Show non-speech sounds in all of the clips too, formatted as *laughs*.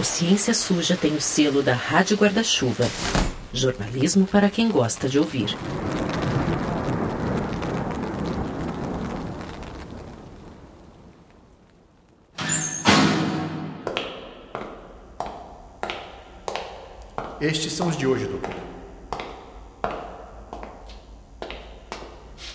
O Ciência Suja tem o selo da Rádio Guarda-Chuva. Jornalismo para quem gosta de ouvir. Estes são os de hoje, doutor.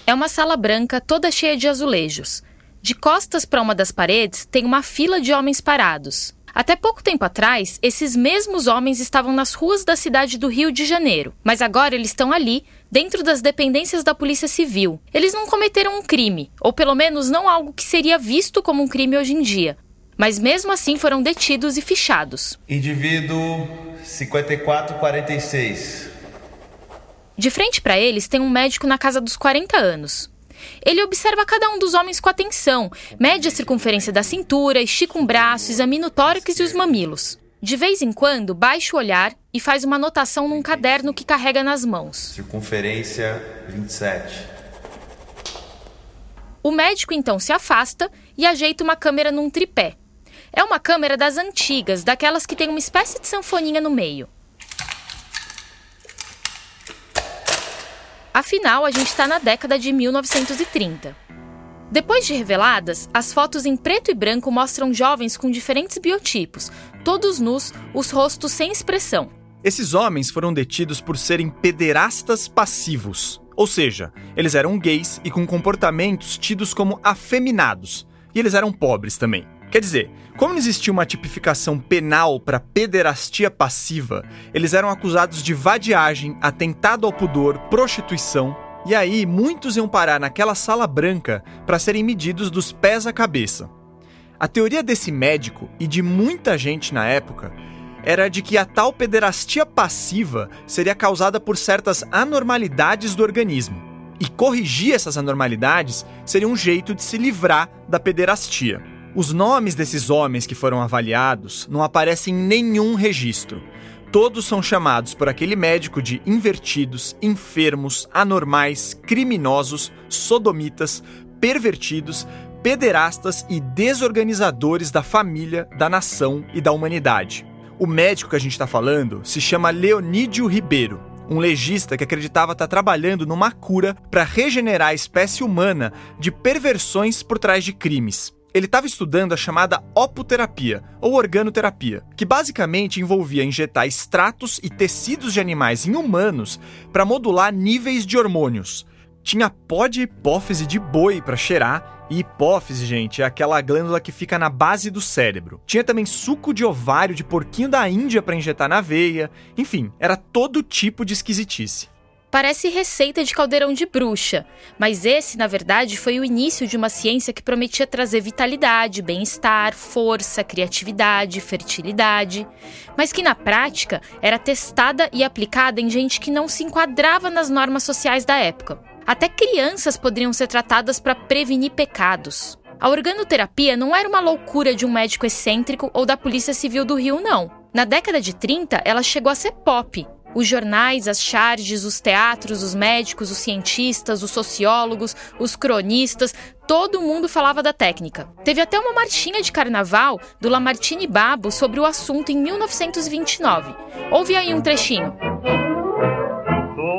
É uma sala branca toda cheia de azulejos. De costas para uma das paredes tem uma fila de homens parados. Até pouco tempo atrás, esses mesmos homens estavam nas ruas da cidade do Rio de Janeiro, mas agora eles estão ali, dentro das dependências da Polícia Civil. Eles não cometeram um crime, ou pelo menos não algo que seria visto como um crime hoje em dia, mas mesmo assim foram detidos e fichados. Indivíduo 5446. De frente para eles tem um médico na casa dos 40 anos. Ele observa cada um dos homens com atenção, mede a circunferência da cintura, estica um braço, examina o tórax e os mamilos. De vez em quando, baixa o olhar e faz uma anotação num caderno que carrega nas mãos. Circunferência 27. O médico então se afasta e ajeita uma câmera num tripé. É uma câmera das antigas, daquelas que tem uma espécie de sanfoninha no meio. Afinal, a gente está na década de 1930. Depois de reveladas, as fotos em preto e branco mostram jovens com diferentes biotipos, todos nus, os rostos sem expressão. Esses homens foram detidos por serem pederastas passivos, ou seja, eles eram gays e com comportamentos tidos como afeminados, e eles eram pobres também. Quer dizer, como não existia uma tipificação penal para pederastia passiva, eles eram acusados de vadiagem, atentado ao pudor, prostituição. E aí, muitos iam parar naquela sala branca para serem medidos dos pés à cabeça. A teoria desse médico e de muita gente na época era de que a tal pederastia passiva seria causada por certas anormalidades do organismo. E corrigir essas anormalidades seria um jeito de se livrar da pederastia. Os nomes desses homens que foram avaliados não aparecem em nenhum registro. Todos são chamados por aquele médico de invertidos, enfermos, anormais, criminosos, sodomitas, pervertidos, pederastas e desorganizadores da família, da nação e da humanidade. O médico que a gente está falando se chama Leonídio Ribeiro, um legista que acreditava estar trabalhando numa cura para regenerar a espécie humana de perversões por trás de crimes ele estava estudando a chamada opoterapia, ou organoterapia, que basicamente envolvia injetar extratos e tecidos de animais em humanos para modular níveis de hormônios. Tinha pó de hipófise de boi para cheirar, e hipófise, gente, é aquela glândula que fica na base do cérebro. Tinha também suco de ovário de porquinho da Índia para injetar na veia. Enfim, era todo tipo de esquisitice. Parece receita de caldeirão de bruxa, mas esse, na verdade, foi o início de uma ciência que prometia trazer vitalidade, bem-estar, força, criatividade, fertilidade, mas que na prática era testada e aplicada em gente que não se enquadrava nas normas sociais da época. Até crianças poderiam ser tratadas para prevenir pecados. A organoterapia não era uma loucura de um médico excêntrico ou da Polícia Civil do Rio, não. Na década de 30, ela chegou a ser pop, os jornais, as charges, os teatros, os médicos, os cientistas, os sociólogos, os cronistas, todo mundo falava da técnica. Teve até uma marchinha de carnaval do Lamartine Babo sobre o assunto em 1929. Ouve aí um trechinho.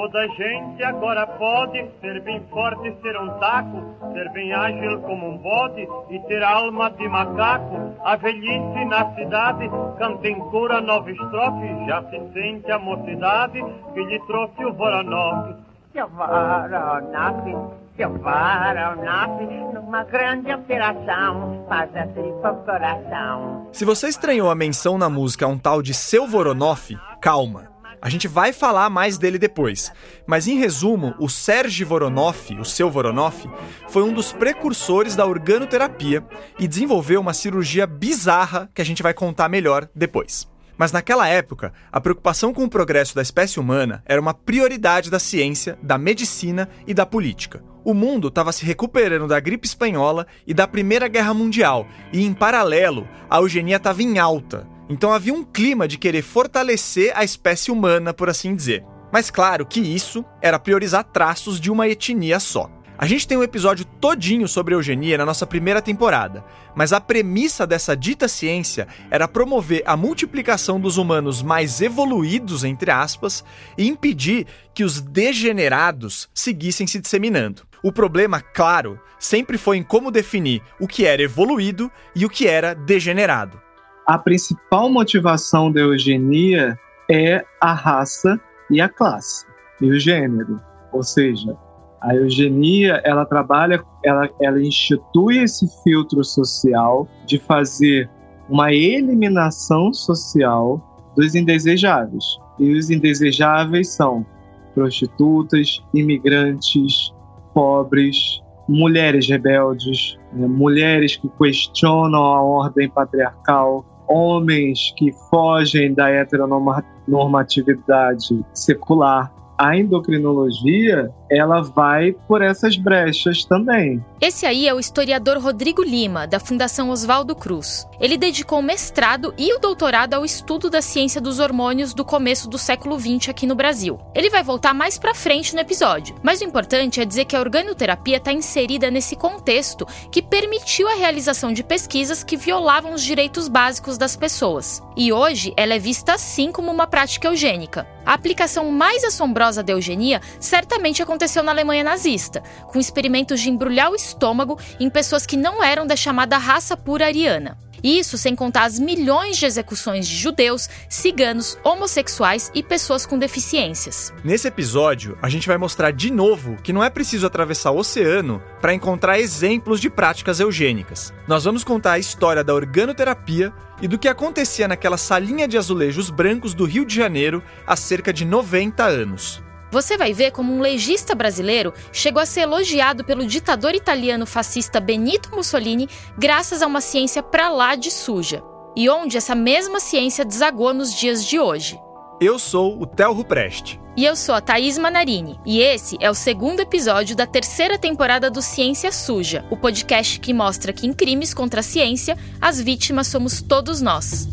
Toda gente agora pode ser bem forte, ser um taco, ser bem ágil como um bode e ter alma de macaco. A velhice na cidade canta em cura nova estrofe, já se sente a mocidade que lhe trouxe o Voronov. Seu Voronov, seu Voronov, numa grande operação, faz com o coração. Se você estranhou a menção na música a um tal de Seu Voronoff, calma. A gente vai falar mais dele depois. Mas em resumo, o Serge Voronoff, o seu Voronoff, foi um dos precursores da organoterapia e desenvolveu uma cirurgia bizarra que a gente vai contar melhor depois. Mas naquela época, a preocupação com o progresso da espécie humana era uma prioridade da ciência, da medicina e da política. O mundo estava se recuperando da gripe espanhola e da Primeira Guerra Mundial, e em paralelo, a eugenia estava em alta. Então havia um clima de querer fortalecer a espécie humana, por assim dizer. Mas claro que isso era priorizar traços de uma etnia só. A gente tem um episódio todinho sobre eugenia na nossa primeira temporada, mas a premissa dessa dita ciência era promover a multiplicação dos humanos mais evoluídos, entre aspas, e impedir que os degenerados seguissem se disseminando. O problema, claro, sempre foi em como definir o que era evoluído e o que era degenerado. A principal motivação da eugenia é a raça e a classe, e o gênero. Ou seja, a eugenia, ela trabalha, ela, ela institui esse filtro social de fazer uma eliminação social dos indesejáveis. E os indesejáveis são prostitutas, imigrantes, pobres, mulheres rebeldes, né? mulheres que questionam a ordem patriarcal, homens que fogem da heteronormatividade secular a endocrinologia ela vai por essas brechas também. Esse aí é o historiador Rodrigo Lima, da Fundação Oswaldo Cruz. Ele dedicou o mestrado e o doutorado ao estudo da ciência dos hormônios do começo do século XX aqui no Brasil. Ele vai voltar mais pra frente no episódio, mas o importante é dizer que a organoterapia está inserida nesse contexto que permitiu a realização de pesquisas que violavam os direitos básicos das pessoas. E hoje ela é vista assim como uma prática eugênica. A aplicação mais assombrosa da eugenia certamente aconteceu na Alemanha nazista, com experimentos de embrulhar o estômago em pessoas que não eram da chamada raça pura ariana. Isso sem contar as milhões de execuções de judeus, ciganos, homossexuais e pessoas com deficiências. Nesse episódio, a gente vai mostrar de novo que não é preciso atravessar o oceano para encontrar exemplos de práticas eugênicas. Nós vamos contar a história da organoterapia e do que acontecia naquela salinha de azulejos brancos do Rio de Janeiro há cerca de 90 anos. Você vai ver como um legista brasileiro chegou a ser elogiado pelo ditador italiano fascista Benito Mussolini graças a uma ciência pra lá de suja. E onde essa mesma ciência desagou nos dias de hoje. Eu sou o Theo Rupreste. E eu sou a Thaís Manarini. E esse é o segundo episódio da terceira temporada do Ciência Suja, o podcast que mostra que em crimes contra a ciência, as vítimas somos todos nós.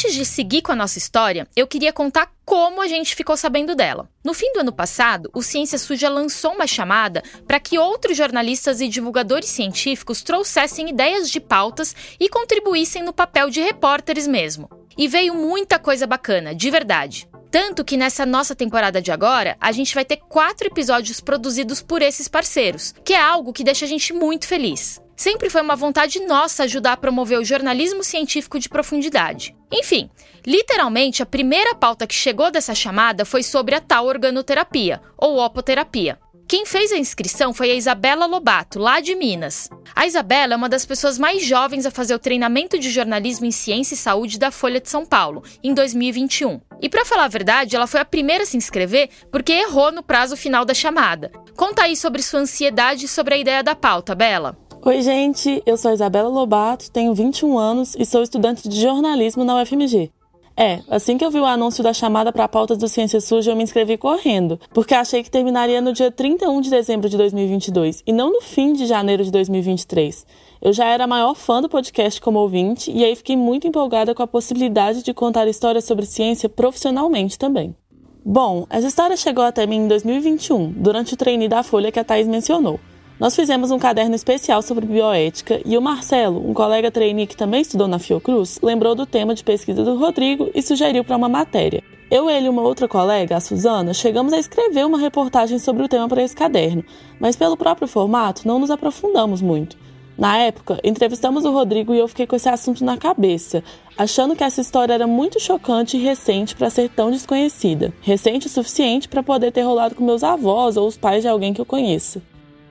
Antes de seguir com a nossa história, eu queria contar como a gente ficou sabendo dela. No fim do ano passado, o Ciência Suja lançou uma chamada para que outros jornalistas e divulgadores científicos trouxessem ideias de pautas e contribuíssem no papel de repórteres mesmo. E veio muita coisa bacana, de verdade. Tanto que nessa nossa temporada de agora, a gente vai ter quatro episódios produzidos por esses parceiros, que é algo que deixa a gente muito feliz. Sempre foi uma vontade nossa ajudar a promover o jornalismo científico de profundidade. Enfim, literalmente a primeira pauta que chegou dessa chamada foi sobre a tal organoterapia, ou opoterapia. Quem fez a inscrição foi a Isabela Lobato, lá de Minas. A Isabela é uma das pessoas mais jovens a fazer o treinamento de jornalismo em ciência e saúde da Folha de São Paulo, em 2021. E para falar a verdade, ela foi a primeira a se inscrever porque errou no prazo final da chamada. Conta aí sobre sua ansiedade e sobre a ideia da pauta, Bela. Oi, gente, eu sou a Isabela Lobato, tenho 21 anos e sou estudante de jornalismo na UFMG. É, assim que eu vi o anúncio da chamada para pautas do Ciência Suja, eu me inscrevi correndo, porque achei que terminaria no dia 31 de dezembro de 2022 e não no fim de janeiro de 2023. Eu já era a maior fã do podcast como ouvinte e aí fiquei muito empolgada com a possibilidade de contar histórias sobre ciência profissionalmente também. Bom, essa história chegou até mim em 2021, durante o treine da Folha que a Thaís mencionou. Nós fizemos um caderno especial sobre bioética e o Marcelo, um colega trainee que também estudou na Fiocruz, lembrou do tema de pesquisa do Rodrigo e sugeriu para uma matéria. Eu, ele e uma outra colega, a Suzana, chegamos a escrever uma reportagem sobre o tema para esse caderno, mas pelo próprio formato não nos aprofundamos muito. Na época, entrevistamos o Rodrigo e eu fiquei com esse assunto na cabeça, achando que essa história era muito chocante e recente para ser tão desconhecida. Recente o suficiente para poder ter rolado com meus avós ou os pais de alguém que eu conheça.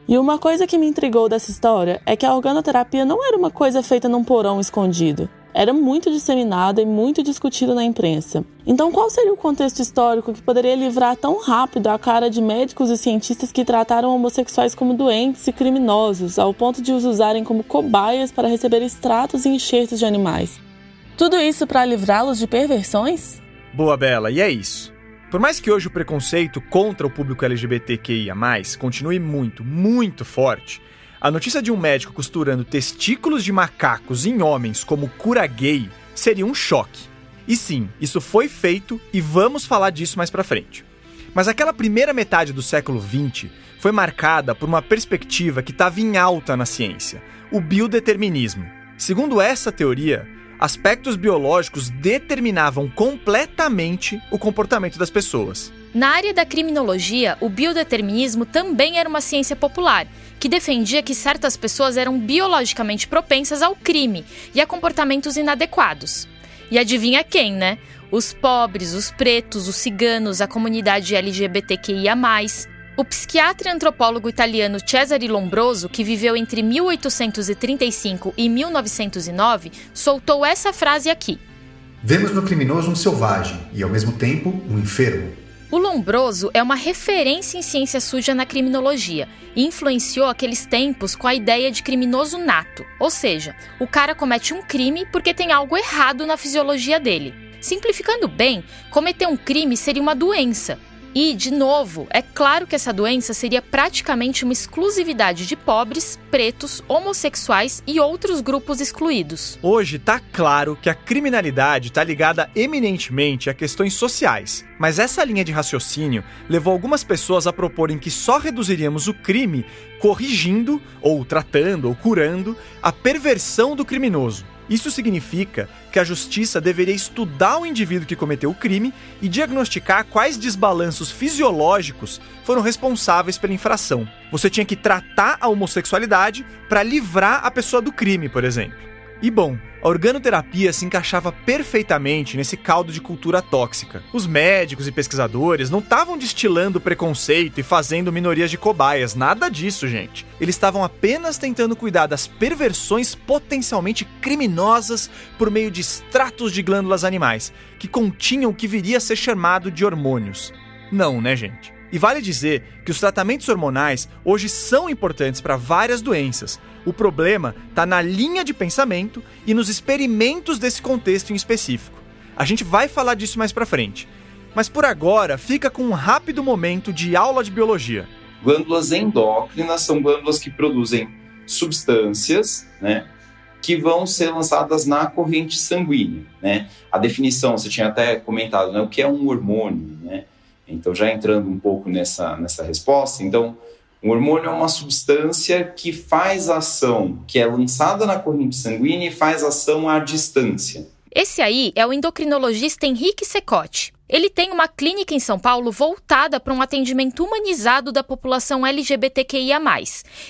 E uma coisa que me intrigou dessa história é que a organoterapia não era uma coisa feita num porão escondido. Era muito disseminada e muito discutida na imprensa. Então, qual seria o contexto histórico que poderia livrar tão rápido a cara de médicos e cientistas que trataram homossexuais como doentes e criminosos, ao ponto de os usarem como cobaias para receber extratos e enxertos de animais? Tudo isso para livrá-los de perversões? Boa, Bela, e é isso. Por mais que hoje o preconceito contra o público LGBTQIA continue muito, muito forte, a notícia de um médico costurando testículos de macacos em homens como cura gay seria um choque. E sim, isso foi feito e vamos falar disso mais pra frente. Mas aquela primeira metade do século XX foi marcada por uma perspectiva que estava em alta na ciência: o biodeterminismo. Segundo essa teoria, aspectos biológicos determinavam completamente o comportamento das pessoas. Na área da criminologia, o biodeterminismo também era uma ciência popular, que defendia que certas pessoas eram biologicamente propensas ao crime e a comportamentos inadequados. E adivinha quem, né? Os pobres, os pretos, os ciganos, a comunidade LGBTQIA. O psiquiatra e antropólogo italiano Cesare Lombroso, que viveu entre 1835 e 1909, soltou essa frase aqui: Vemos no criminoso um selvagem e, ao mesmo tempo, um enfermo. O Lombroso é uma referência em ciência suja na criminologia e influenciou aqueles tempos com a ideia de criminoso nato, ou seja, o cara comete um crime porque tem algo errado na fisiologia dele. Simplificando bem, cometer um crime seria uma doença, e, de novo, é claro que essa doença seria praticamente uma exclusividade de pobres, pretos, homossexuais e outros grupos excluídos. Hoje está claro que a criminalidade está ligada eminentemente a questões sociais, mas essa linha de raciocínio levou algumas pessoas a proporem que só reduziríamos o crime corrigindo, ou tratando, ou curando a perversão do criminoso. Isso significa que a justiça deveria estudar o indivíduo que cometeu o crime e diagnosticar quais desbalanços fisiológicos foram responsáveis pela infração. Você tinha que tratar a homossexualidade para livrar a pessoa do crime, por exemplo. E bom, a organoterapia se encaixava perfeitamente nesse caldo de cultura tóxica. Os médicos e pesquisadores não estavam destilando preconceito e fazendo minorias de cobaias, nada disso, gente. Eles estavam apenas tentando cuidar das perversões potencialmente criminosas por meio de extratos de glândulas animais, que continham o que viria a ser chamado de hormônios. Não, né, gente? E vale dizer que os tratamentos hormonais hoje são importantes para várias doenças. O problema está na linha de pensamento e nos experimentos desse contexto em específico. A gente vai falar disso mais para frente. Mas por agora, fica com um rápido momento de aula de biologia. Glândulas endócrinas são glândulas que produzem substâncias, né, que vão ser lançadas na corrente sanguínea, né? A definição, você tinha até comentado, né, o que é um hormônio, né? Então, já entrando um pouco nessa, nessa resposta, então, um hormônio é uma substância que faz ação, que é lançada na corrente sanguínea e faz ação à distância. Esse aí é o endocrinologista Henrique Secote. Ele tem uma clínica em São Paulo voltada para um atendimento humanizado da população LGBTQIA,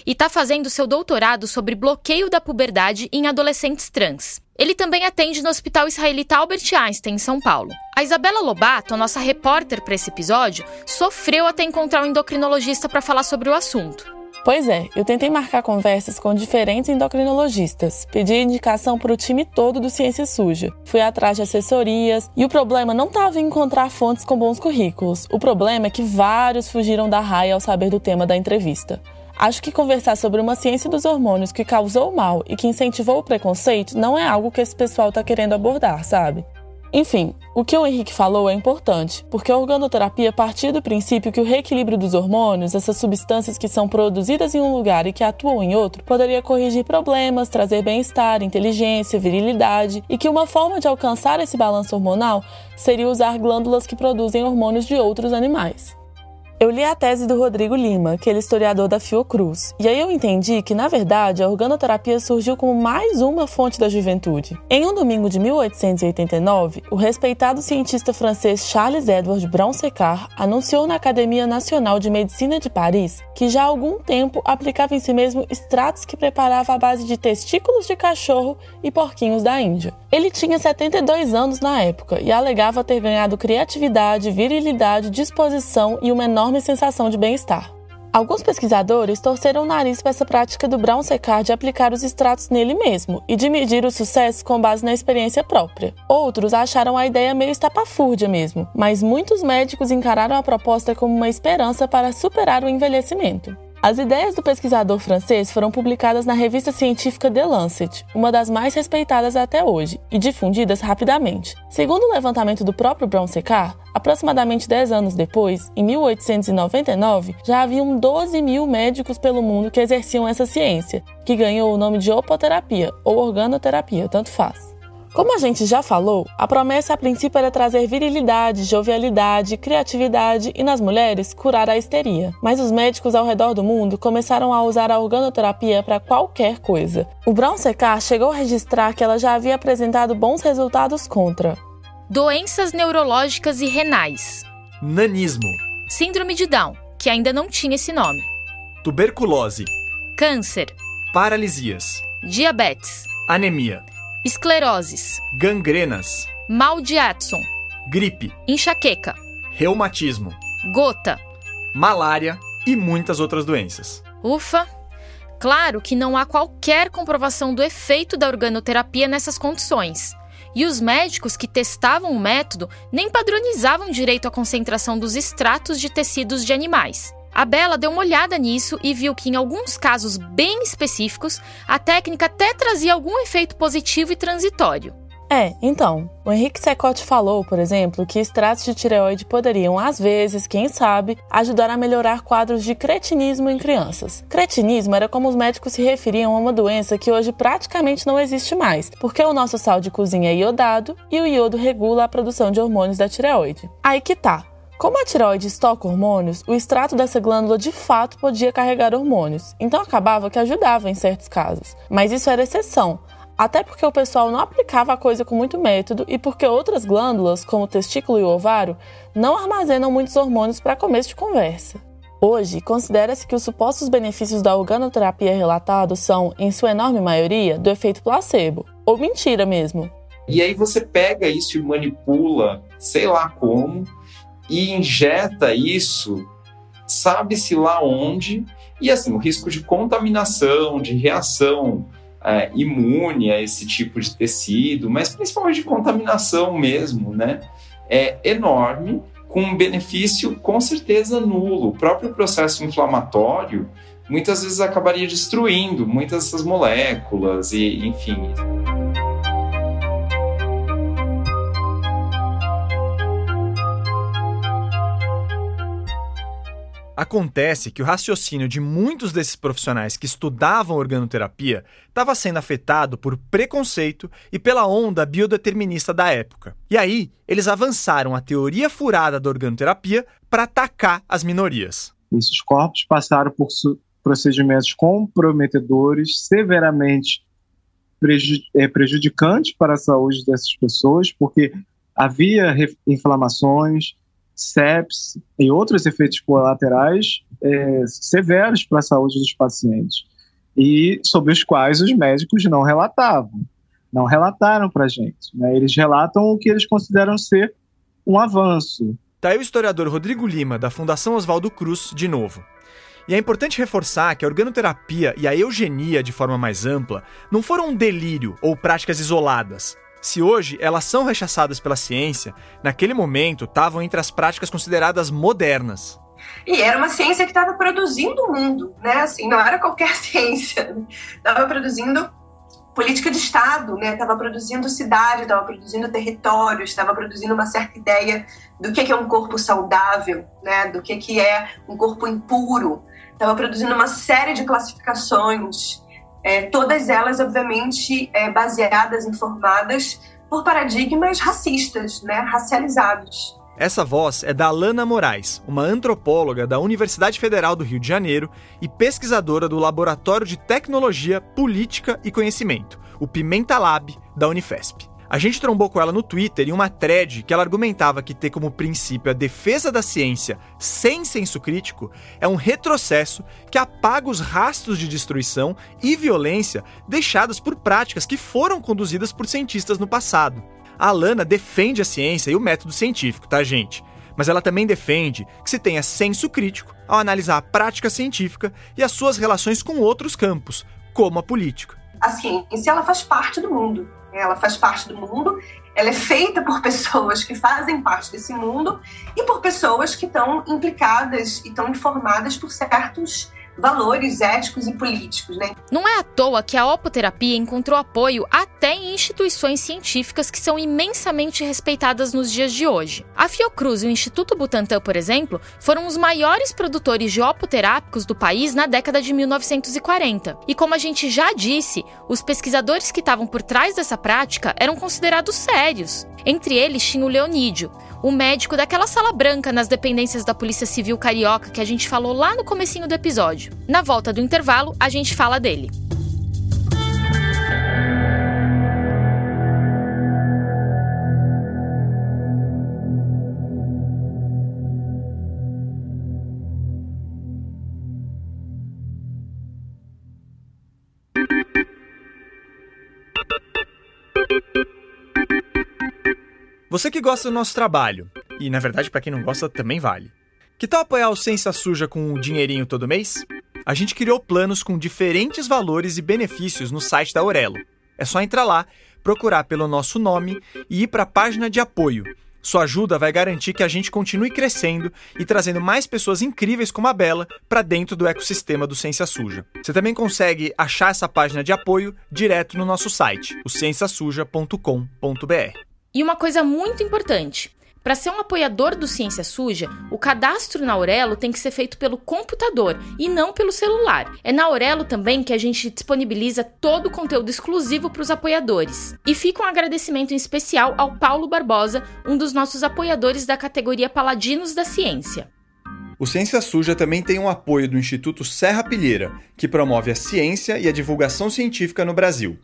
e está fazendo seu doutorado sobre bloqueio da puberdade em adolescentes trans. Ele também atende no Hospital Israelita Albert Einstein, em São Paulo. A Isabela Lobato, a nossa repórter para esse episódio, sofreu até encontrar um endocrinologista para falar sobre o assunto. Pois é, eu tentei marcar conversas com diferentes endocrinologistas, pedi indicação para o time todo do Ciência Suja, fui atrás de assessorias e o problema não estava em encontrar fontes com bons currículos. O problema é que vários fugiram da raia ao saber do tema da entrevista. Acho que conversar sobre uma ciência dos hormônios que causou mal e que incentivou o preconceito não é algo que esse pessoal está querendo abordar, sabe? Enfim, o que o Henrique falou é importante, porque a organoterapia partia do princípio que o reequilíbrio dos hormônios, essas substâncias que são produzidas em um lugar e que atuam em outro, poderia corrigir problemas, trazer bem-estar, inteligência, virilidade, e que uma forma de alcançar esse balanço hormonal seria usar glândulas que produzem hormônios de outros animais. Eu li a tese do Rodrigo Lima, que é historiador da Fiocruz, e aí eu entendi que, na verdade, a organoterapia surgiu como mais uma fonte da juventude. Em um domingo de 1889, o respeitado cientista francês Charles Edward Brown-Séquard anunciou na Academia Nacional de Medicina de Paris que já há algum tempo aplicava em si mesmo extratos que preparava à base de testículos de cachorro e porquinhos da Índia. Ele tinha 72 anos na época e alegava ter ganhado criatividade, virilidade, disposição e uma enorme enorme sensação de bem-estar. Alguns pesquisadores torceram o nariz para essa prática do Brown secar de aplicar os extratos nele mesmo e de medir o sucesso com base na experiência própria. Outros acharam a ideia meio estapafúrdia mesmo, mas muitos médicos encararam a proposta como uma esperança para superar o envelhecimento. As ideias do pesquisador francês foram publicadas na revista científica The Lancet, uma das mais respeitadas até hoje, e difundidas rapidamente. Segundo o levantamento do próprio Brown Secar, Aproximadamente 10 anos depois, em 1899, já haviam 12 mil médicos pelo mundo que exerciam essa ciência, que ganhou o nome de opoterapia ou organoterapia, tanto faz. Como a gente já falou, a promessa a princípio era trazer virilidade, jovialidade, criatividade e, nas mulheres, curar a histeria. Mas os médicos ao redor do mundo começaram a usar a organoterapia para qualquer coisa. O Brown Secar chegou a registrar que ela já havia apresentado bons resultados contra doenças neurológicas e renais, Nanismo, síndrome de Down, que ainda não tinha esse nome, tuberculose, câncer, paralisias, diabetes, anemia, escleroses, gangrenas, mal de Addison, gripe, enxaqueca, reumatismo, gota. malária e muitas outras doenças. Ufa! Claro que não há qualquer comprovação do efeito da organoterapia nessas condições. E os médicos que testavam o método nem padronizavam direito a concentração dos extratos de tecidos de animais. A Bela deu uma olhada nisso e viu que, em alguns casos bem específicos, a técnica até trazia algum efeito positivo e transitório. É, então, o Henrique Secote falou, por exemplo, que extratos de tireoide poderiam, às vezes, quem sabe, ajudar a melhorar quadros de cretinismo em crianças. Cretinismo era como os médicos se referiam a uma doença que hoje praticamente não existe mais, porque o nosso sal de cozinha é iodado e o iodo regula a produção de hormônios da tireoide. Aí que tá. Como a tireoide estoca hormônios, o extrato dessa glândula de fato podia carregar hormônios, então acabava que ajudava em certos casos. Mas isso era exceção, até porque o pessoal não aplicava a coisa com muito método e porque outras glândulas, como o testículo e o ovário, não armazenam muitos hormônios para começo de conversa. Hoje, considera-se que os supostos benefícios da organoterapia relatados são, em sua enorme maioria, do efeito placebo, ou mentira mesmo. E aí você pega isso e manipula, sei lá como, e injeta isso, sabe-se lá onde, e assim, o risco de contaminação, de reação é, imune a esse tipo de tecido, mas principalmente de contaminação mesmo, né? É enorme, com um benefício com certeza nulo. O próprio processo inflamatório muitas vezes acabaria destruindo muitas dessas moléculas e, enfim. Acontece que o raciocínio de muitos desses profissionais que estudavam organoterapia estava sendo afetado por preconceito e pela onda biodeterminista da época. E aí, eles avançaram a teoria furada da organoterapia para atacar as minorias. Esses corpos passaram por procedimentos comprometedores, severamente é, prejudicantes para a saúde dessas pessoas, porque havia inflamações, sepsis e outros efeitos colaterais é, severos para a saúde dos pacientes e sobre os quais os médicos não relatavam, não relataram para a gente. Né? Eles relatam o que eles consideram ser um avanço. Tá aí o historiador Rodrigo Lima, da Fundação Oswaldo Cruz, de novo. E é importante reforçar que a organoterapia e a eugenia, de forma mais ampla, não foram um delírio ou práticas isoladas. Se hoje elas são rechaçadas pela ciência, naquele momento estavam entre as práticas consideradas modernas. E era uma ciência que estava produzindo o mundo, né? Assim, não era qualquer *laughs* ciência. Estava produzindo política de Estado, né? Estava produzindo cidade, estava produzindo território, estava produzindo uma certa ideia do que é um corpo saudável, né? Do que é um corpo impuro. Estava produzindo uma série de classificações é, todas elas, obviamente, é, baseadas e formadas por paradigmas racistas, né, racializados. Essa voz é da Alana Moraes, uma antropóloga da Universidade Federal do Rio de Janeiro e pesquisadora do Laboratório de Tecnologia, Política e Conhecimento, o Pimenta Lab, da Unifesp. A gente trombou com ela no Twitter em uma thread que ela argumentava que ter como princípio a defesa da ciência sem senso crítico é um retrocesso que apaga os rastros de destruição e violência deixados por práticas que foram conduzidas por cientistas no passado. A Alana defende a ciência e o método científico, tá, gente? Mas ela também defende que se tenha senso crítico ao analisar a prática científica e as suas relações com outros campos, como a política. A ciência ela faz parte do mundo. Ela faz parte do mundo, ela é feita por *laughs* pessoas que fazem parte desse mundo e por pessoas que estão implicadas e estão informadas por certos valores éticos e políticos, né? Não é à toa que a opoterapia encontrou apoio até em instituições científicas que são imensamente respeitadas nos dias de hoje. A Fiocruz e o Instituto Butantan, por exemplo, foram os maiores produtores de opoterápicos do país na década de 1940. E como a gente já disse, os pesquisadores que estavam por trás dessa prática eram considerados sérios. Entre eles tinha o Leonídio, o médico daquela sala branca nas dependências da Polícia Civil Carioca que a gente falou lá no comecinho do episódio. Na volta do intervalo, a gente fala dele. Você que gosta do nosso trabalho, e na verdade para quem não gosta também vale. Que tal apoiar o Ciência Suja com um dinheirinho todo mês? A gente criou planos com diferentes valores e benefícios no site da Aurelo. É só entrar lá, procurar pelo nosso nome e ir para a página de apoio. Sua ajuda vai garantir que a gente continue crescendo e trazendo mais pessoas incríveis como a Bela para dentro do ecossistema do Ciência Suja. Você também consegue achar essa página de apoio direto no nosso site, o cienciasuja.com.br. E uma coisa muito importante: para ser um apoiador do Ciência Suja, o cadastro na Aurelo tem que ser feito pelo computador e não pelo celular. É na Aurelo também que a gente disponibiliza todo o conteúdo exclusivo para os apoiadores. E fica um agradecimento em especial ao Paulo Barbosa, um dos nossos apoiadores da categoria Paladinos da Ciência. O Ciência Suja também tem um apoio do Instituto Serra Pilheira, que promove a ciência e a divulgação científica no Brasil.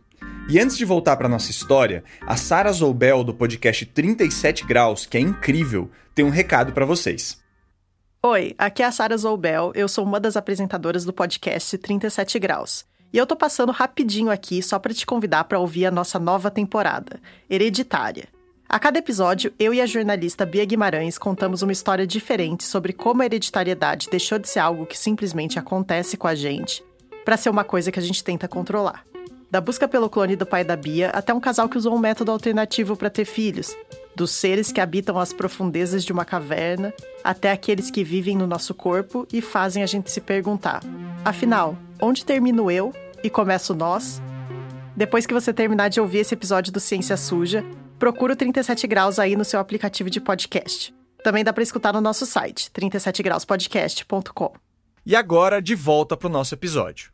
E antes de voltar para nossa história, a Sara Zoubel do podcast 37 Graus, que é incrível, tem um recado para vocês. Oi, aqui é a Sara Zoubel, eu sou uma das apresentadoras do podcast 37 Graus. E eu tô passando rapidinho aqui só para te convidar para ouvir a nossa nova temporada, Hereditária. A cada episódio, eu e a jornalista Bia Guimarães contamos uma história diferente sobre como a hereditariedade deixou de ser algo que simplesmente acontece com a gente para ser uma coisa que a gente tenta controlar. Da busca pelo clone do pai da Bia até um casal que usou um método alternativo para ter filhos. Dos seres que habitam as profundezas de uma caverna até aqueles que vivem no nosso corpo e fazem a gente se perguntar: afinal, onde termino eu e começo nós? Depois que você terminar de ouvir esse episódio do Ciência Suja, procura o 37 Graus aí no seu aplicativo de podcast. Também dá para escutar no nosso site, 37grauspodcast.com. E agora, de volta para o nosso episódio.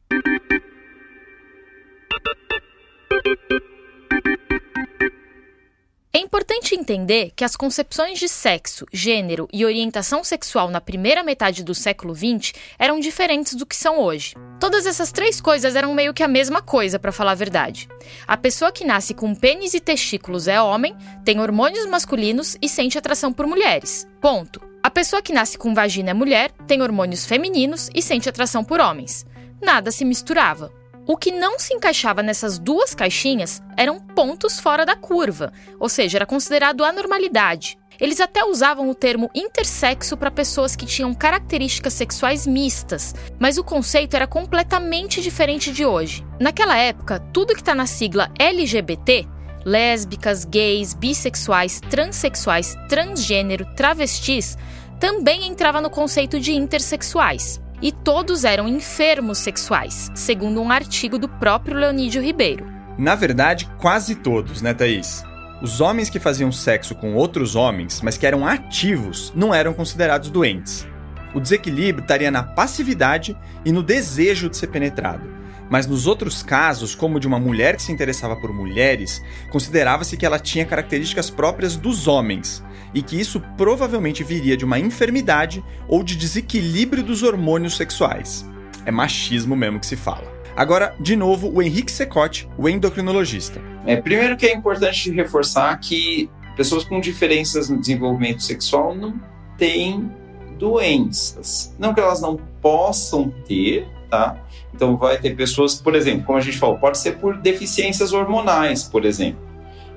É importante entender que as concepções de sexo, gênero e orientação sexual na primeira metade do século XX eram diferentes do que são hoje. Todas essas três coisas eram meio que a mesma coisa, para falar a verdade. A pessoa que nasce com pênis e testículos é homem, tem hormônios masculinos e sente atração por mulheres. Ponto. A pessoa que nasce com vagina é mulher, tem hormônios femininos e sente atração por homens. Nada se misturava. O que não se encaixava nessas duas caixinhas eram pontos fora da curva, ou seja, era considerado anormalidade. Eles até usavam o termo intersexo para pessoas que tinham características sexuais mistas, mas o conceito era completamente diferente de hoje. Naquela época, tudo que está na sigla LGBT lésbicas, gays, bissexuais, transexuais, transgênero, travestis também entrava no conceito de intersexuais e todos eram enfermos sexuais, segundo um artigo do próprio Leonídio Ribeiro. Na verdade, quase todos, né, Thaís? Os homens que faziam sexo com outros homens, mas que eram ativos, não eram considerados doentes. O desequilíbrio estaria na passividade e no desejo de ser penetrado. Mas nos outros casos, como de uma mulher que se interessava por mulheres, considerava-se que ela tinha características próprias dos homens, e que isso provavelmente viria de uma enfermidade ou de desequilíbrio dos hormônios sexuais. É machismo mesmo que se fala. Agora, de novo, o Henrique Secote, o endocrinologista. É, primeiro que é importante reforçar que pessoas com diferenças no desenvolvimento sexual não têm doenças. Não que elas não possam ter, tá? Então vai ter pessoas, por exemplo, como a gente falou, pode ser por deficiências hormonais, por exemplo.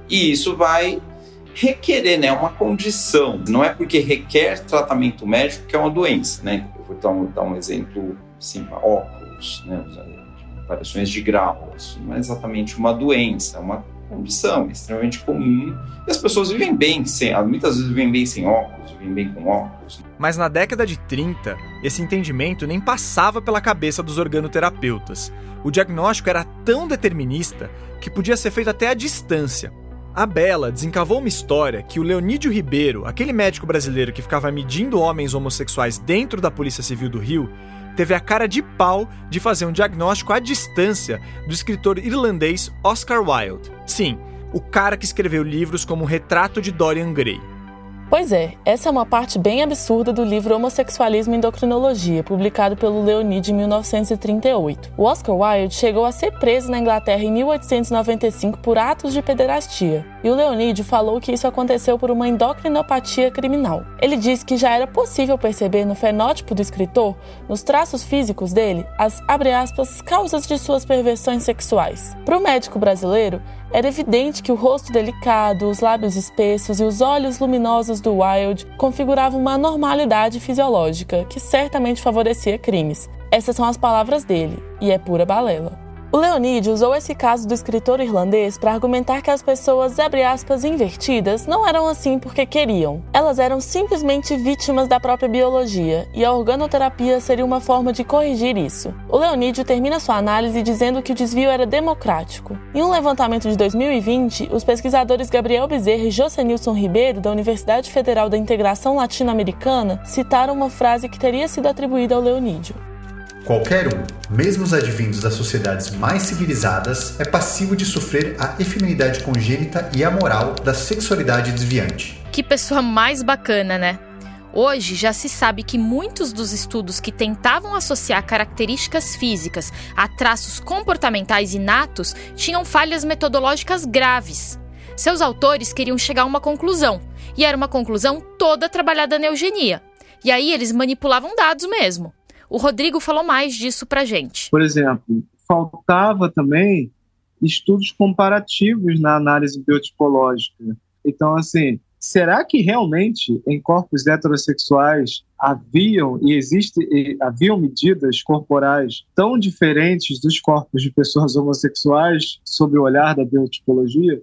E isso vai requerer, né, uma condição. Não é porque requer tratamento médico que é uma doença, né? Eu vou dar um, dar um exemplo, assim, óculos, né, variações de grau. Isso não é exatamente uma doença, é uma condição, extremamente comum. E as pessoas vivem bem sem, muitas vezes vivem bem sem óculos, vivem bem com óculos. Mas na década de 30, esse entendimento nem passava pela cabeça dos organoterapeutas. O diagnóstico era tão determinista que podia ser feito até à distância. A Bela desencavou uma história que o Leonídio Ribeiro, aquele médico brasileiro que ficava medindo homens homossexuais dentro da Polícia Civil do Rio, teve a cara de pau de fazer um diagnóstico à distância do escritor irlandês Oscar Wilde. Sim, o cara que escreveu livros como o Retrato de Dorian Gray. Pois é, essa é uma parte bem absurda do livro Homossexualismo e Endocrinologia, publicado pelo Leonid em 1938. O Oscar Wilde chegou a ser preso na Inglaterra em 1895 por atos de pederastia, e o Leonid falou que isso aconteceu por uma endocrinopatia criminal. Ele disse que já era possível perceber no fenótipo do escritor, nos traços físicos dele, as, aspas, causas de suas perversões sexuais. Para o médico brasileiro, era evidente que o rosto delicado, os lábios espessos e os olhos luminosos do Wilde configuravam uma anormalidade fisiológica que certamente favorecia crimes. Essas são as palavras dele, e é pura balela. O Leonid usou esse caso do escritor irlandês para argumentar que as pessoas, aspas, invertidas não eram assim porque queriam. Elas eram simplesmente vítimas da própria biologia, e a organoterapia seria uma forma de corrigir isso. O Leonídio termina sua análise dizendo que o desvio era democrático. Em um levantamento de 2020, os pesquisadores Gabriel Bezerra e Josenilson Ribeiro, da Universidade Federal da Integração Latino-Americana, citaram uma frase que teria sido atribuída ao Leonídio. Qualquer um, mesmo os advindos das sociedades mais civilizadas, é passivo de sofrer a efeminidade congênita e a moral da sexualidade desviante. Que pessoa mais bacana, né? Hoje já se sabe que muitos dos estudos que tentavam associar características físicas a traços comportamentais inatos tinham falhas metodológicas graves. Seus autores queriam chegar a uma conclusão, e era uma conclusão toda trabalhada na eugenia. E aí eles manipulavam dados mesmo. O Rodrigo falou mais disso para gente. Por exemplo, faltava também estudos comparativos na análise biotipológica. Então, assim, será que realmente em corpos heterossexuais haviam e existe haviam medidas corporais tão diferentes dos corpos de pessoas homossexuais sob o olhar da biotipologia?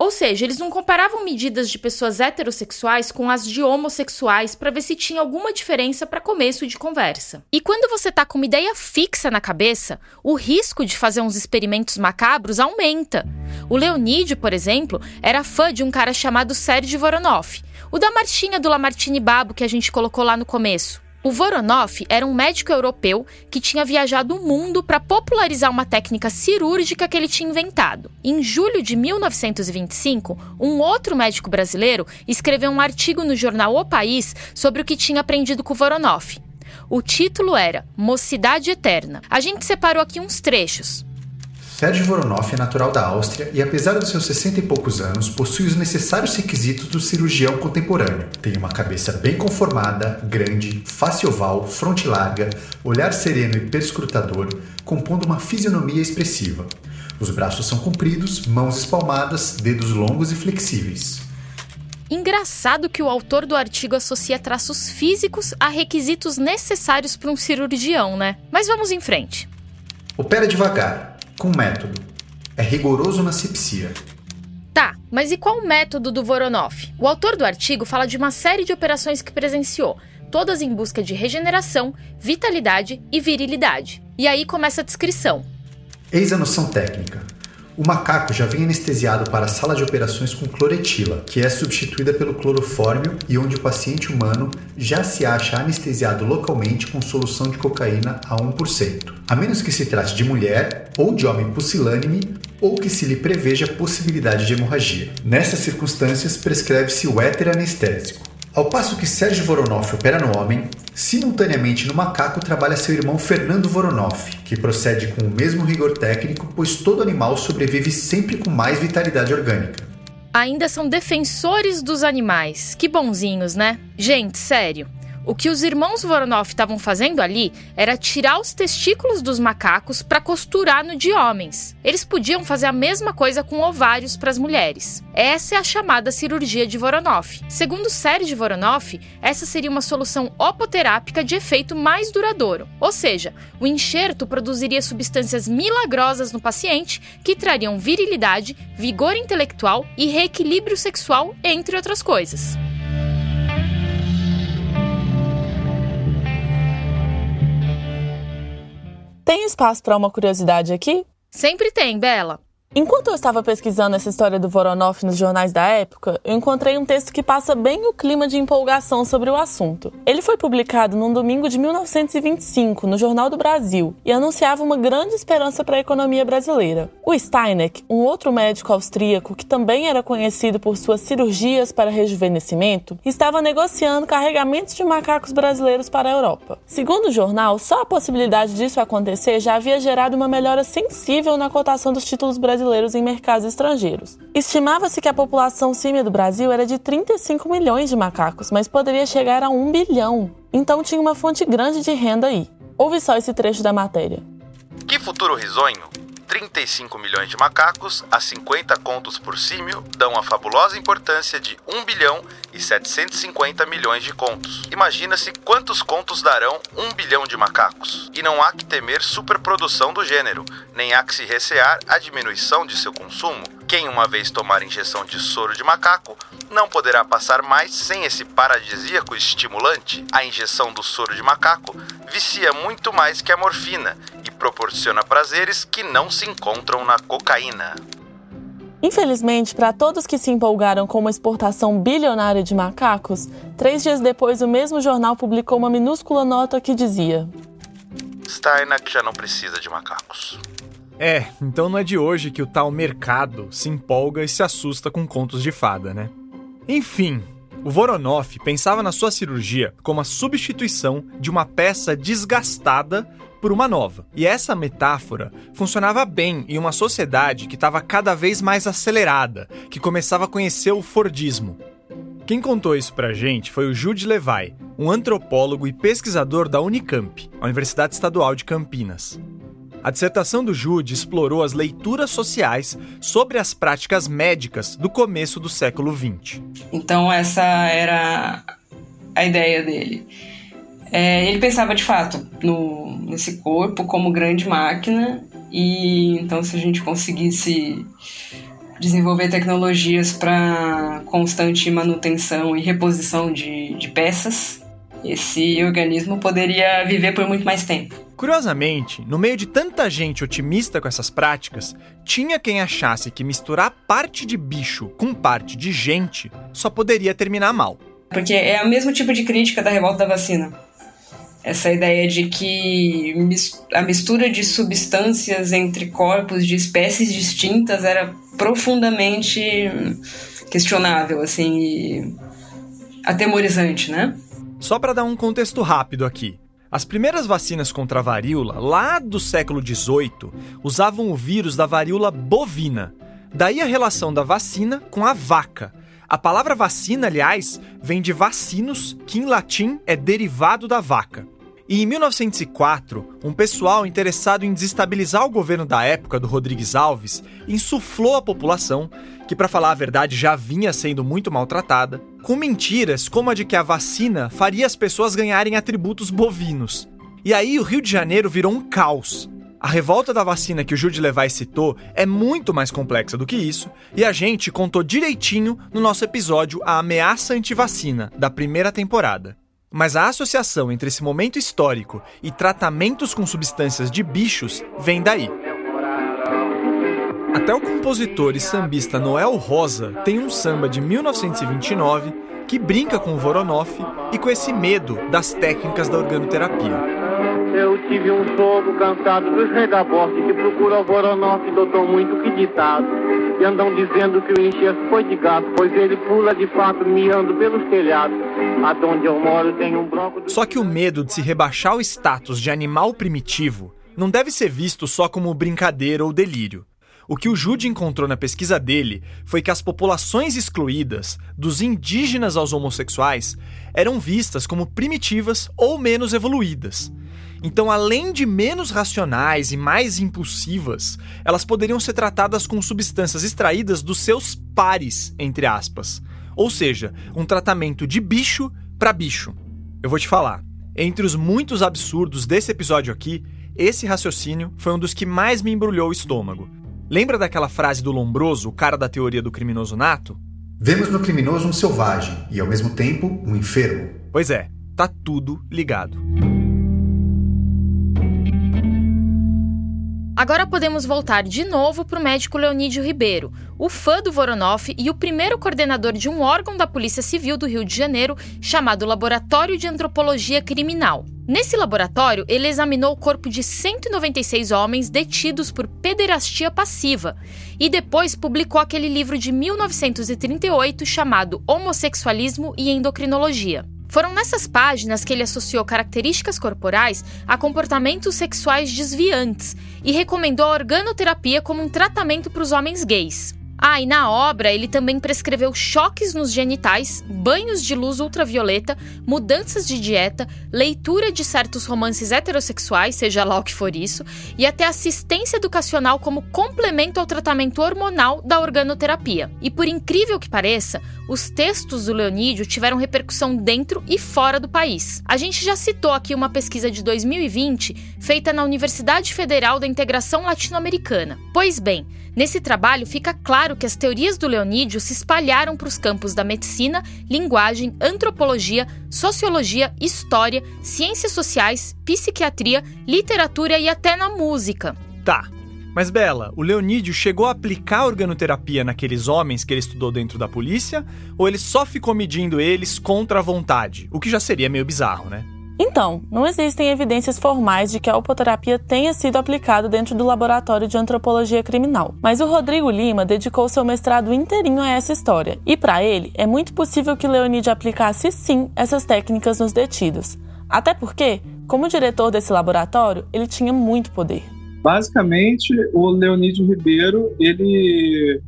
Ou seja, eles não comparavam medidas de pessoas heterossexuais com as de homossexuais para ver se tinha alguma diferença para começo de conversa. E quando você tá com uma ideia fixa na cabeça, o risco de fazer uns experimentos macabros aumenta. O Leonídio, por exemplo, era fã de um cara chamado Serge Voronoff, o da marchinha do Lamartine Babo que a gente colocou lá no começo. O Voronoff era um médico europeu que tinha viajado o mundo para popularizar uma técnica cirúrgica que ele tinha inventado. Em julho de 1925, um outro médico brasileiro escreveu um artigo no jornal O País sobre o que tinha aprendido com o Voronoff. O título era Mocidade Eterna. A gente separou aqui uns trechos. Serge Voronoff é natural da Áustria e, apesar dos seus 60 e poucos anos, possui os necessários requisitos do cirurgião contemporâneo. Tem uma cabeça bem conformada, grande, face oval, fronte larga, olhar sereno e perscrutador, compondo uma fisionomia expressiva. Os braços são compridos, mãos espalmadas, dedos longos e flexíveis. Engraçado que o autor do artigo associa traços físicos a requisitos necessários para um cirurgião, né? Mas vamos em frente. Opera devagar, com método. É rigoroso na sepsia. Tá, mas e qual o método do Voronoff? O autor do artigo fala de uma série de operações que presenciou, todas em busca de regeneração, vitalidade e virilidade. E aí começa a descrição. Eis a noção técnica. O macaco já vem anestesiado para a sala de operações com cloretila, que é substituída pelo clorofórmio e onde o paciente humano já se acha anestesiado localmente com solução de cocaína a 1%, a menos que se trate de mulher ou de homem pusilânime ou que se lhe preveja possibilidade de hemorragia. Nessas circunstâncias, prescreve-se o éter anestésico. Ao passo que Sérgio Voronoff opera no homem, simultaneamente no macaco trabalha seu irmão Fernando Voronoff, que procede com o mesmo rigor técnico, pois todo animal sobrevive sempre com mais vitalidade orgânica. Ainda são defensores dos animais. Que bonzinhos, né? Gente, sério. O que os irmãos Voronov estavam fazendo ali era tirar os testículos dos macacos para costurar no de homens. Eles podiam fazer a mesma coisa com ovários para as mulheres. Essa é a chamada cirurgia de Voronov. Segundo Serge Voronov, essa seria uma solução opoterápica de efeito mais duradouro. Ou seja, o enxerto produziria substâncias milagrosas no paciente que trariam virilidade, vigor intelectual e reequilíbrio sexual, entre outras coisas. Tem espaço para uma curiosidade aqui? Sempre tem, Bela. Enquanto eu estava pesquisando essa história do Voronoff nos jornais da época, eu encontrei um texto que passa bem o clima de empolgação sobre o assunto. Ele foi publicado num domingo de 1925 no Jornal do Brasil e anunciava uma grande esperança para a economia brasileira. O Steineck, um outro médico austríaco que também era conhecido por suas cirurgias para rejuvenescimento, estava negociando carregamentos de macacos brasileiros para a Europa. Segundo o jornal, só a possibilidade disso acontecer já havia gerado uma melhora sensível na cotação dos títulos brasileiros brasileiros em mercados estrangeiros. Estimava-se que a população símia do Brasil era de 35 milhões de macacos, mas poderia chegar a 1 bilhão. Então tinha uma fonte grande de renda aí. Ouve só esse trecho da matéria. Que futuro risonho! 35 milhões de macacos a 50 contos por símio dão a fabulosa importância de 1 bilhão e 750 milhões de contos. Imagina-se quantos contos darão 1 bilhão de macacos. E não há que temer superprodução do gênero, nem há que se recear a diminuição de seu consumo. Quem uma vez tomar injeção de soro de macaco não poderá passar mais sem esse paradisíaco estimulante. A injeção do soro de macaco vicia muito mais que a morfina e proporciona prazeres que não se encontram na cocaína. Infelizmente, para todos que se empolgaram com uma exportação bilionária de macacos, três dias depois o mesmo jornal publicou uma minúscula nota que dizia: Steinach já não precisa de macacos. É, então não é de hoje que o tal mercado se empolga e se assusta com contos de fada, né? Enfim, o Voronov pensava na sua cirurgia como a substituição de uma peça desgastada por uma nova. E essa metáfora funcionava bem em uma sociedade que estava cada vez mais acelerada, que começava a conhecer o Fordismo. Quem contou isso pra gente foi o Jude Levi, um antropólogo e pesquisador da Unicamp, a Universidade Estadual de Campinas. A dissertação do Jude explorou as leituras sociais sobre as práticas médicas do começo do século XX. Então, essa era a ideia dele. É, ele pensava de fato no, nesse corpo como grande máquina, e então, se a gente conseguisse desenvolver tecnologias para constante manutenção e reposição de, de peças, esse organismo poderia viver por muito mais tempo. Curiosamente, no meio de tanta gente otimista com essas práticas, tinha quem achasse que misturar parte de bicho com parte de gente só poderia terminar mal. Porque é o mesmo tipo de crítica da revolta da vacina. Essa ideia de que a mistura de substâncias entre corpos de espécies distintas era profundamente questionável, assim, e atemorizante, né? Só para dar um contexto rápido aqui. As primeiras vacinas contra a varíola, lá do século XVIII, usavam o vírus da varíola bovina. Daí a relação da vacina com a vaca. A palavra vacina, aliás, vem de vacinos, que em latim é derivado da vaca. E em 1904, um pessoal interessado em desestabilizar o governo da época do Rodrigues Alves insuflou a população, que para falar a verdade já vinha sendo muito maltratada, com mentiras como a de que a vacina faria as pessoas ganharem atributos bovinos. E aí o Rio de Janeiro virou um caos. A revolta da vacina que o Jude Levi citou é muito mais complexa do que isso, e a gente contou direitinho no nosso episódio A Ameaça Antivacina, da primeira temporada. Mas a associação entre esse momento histórico e tratamentos com substâncias de bichos vem daí. Até o compositor e sambista Noel Rosa tem um samba de 1929 que brinca com o Voronov e com esse medo das técnicas da organoterapia. Eu tive um sogro cansado dos regabotes que procura o Voronov, doutor muito que ditado. E andam dizendo que o enxerto foi de gato, pois ele pula de fato miando pelos telhados. Aonde eu moro tem um bloco... Só que o medo de se rebaixar o status de animal primitivo não deve ser visto só como brincadeira ou delírio. O que o Jude encontrou na pesquisa dele foi que as populações excluídas, dos indígenas aos homossexuais, eram vistas como primitivas ou menos evoluídas. Então, além de menos racionais e mais impulsivas, elas poderiam ser tratadas com substâncias extraídas dos seus pares, entre aspas. Ou seja, um tratamento de bicho para bicho. Eu vou te falar, entre os muitos absurdos desse episódio aqui, esse raciocínio foi um dos que mais me embrulhou o estômago. Lembra daquela frase do Lombroso, o cara da teoria do criminoso nato? Vemos no criminoso um selvagem e, ao mesmo tempo, um enfermo. Pois é, tá tudo ligado. Agora podemos voltar de novo para o médico Leonídio Ribeiro, o fã do Voronoff e o primeiro coordenador de um órgão da Polícia Civil do Rio de Janeiro chamado Laboratório de Antropologia Criminal. Nesse laboratório, ele examinou o corpo de 196 homens detidos por pederastia passiva e depois publicou aquele livro de 1938 chamado Homossexualismo e Endocrinologia. Foram nessas páginas que ele associou características corporais a comportamentos sexuais desviantes e recomendou a organoterapia como um tratamento para os homens gays. Ah, e na obra ele também prescreveu choques nos genitais, banhos de luz ultravioleta, mudanças de dieta, leitura de certos romances heterossexuais, seja lá o que for isso, e até assistência educacional como complemento ao tratamento hormonal da organoterapia. E por incrível que pareça, os textos do Leonídio tiveram repercussão dentro e fora do país. A gente já citou aqui uma pesquisa de 2020 feita na Universidade Federal da Integração Latino-Americana. Pois bem, Nesse trabalho fica claro que as teorias do Leonídio se espalharam para os campos da medicina, linguagem, antropologia, sociologia, história, ciências sociais, psiquiatria, literatura e até na música. Tá. Mas Bela, o Leonídio chegou a aplicar organoterapia naqueles homens que ele estudou dentro da polícia? Ou ele só ficou medindo eles contra a vontade? O que já seria meio bizarro, né? Então, não existem evidências formais de que a opoterapia tenha sido aplicada dentro do laboratório de antropologia criminal. Mas o Rodrigo Lima dedicou seu mestrado inteirinho a essa história. E para ele, é muito possível que Leonide aplicasse sim essas técnicas nos detidos. Até porque, como diretor desse laboratório, ele tinha muito poder. Basicamente, o Leonídio Ribeiro, ele